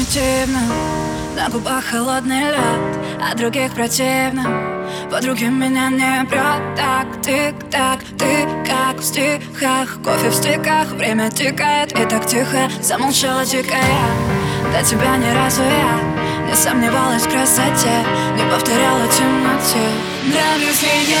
Примитивно На губах холодный лед А других противно. Подруги меня не прет Так, тик-так, ты как в стихах. Кофе в стиках, время тикает И так тихо замолчала дикая. До тебя ни разу я Не сомневалась в красоте Не повторяла темноте. Нравлюсь ли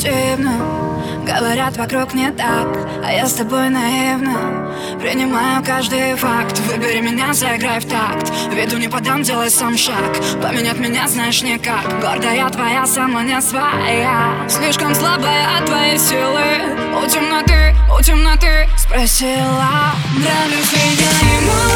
Примитивно Говорят, вокруг не так А я с тобой наивно. Принимаю каждый факт. Выбери меня, заиграй в такт. Виду не подам, делай сам шаг. Поменять меня знаешь никак. Гордая твоя, сама не своя. Слишком слабая от твоей силы. У темноты, у темноты Спросила. Нравлюсь ли я ему?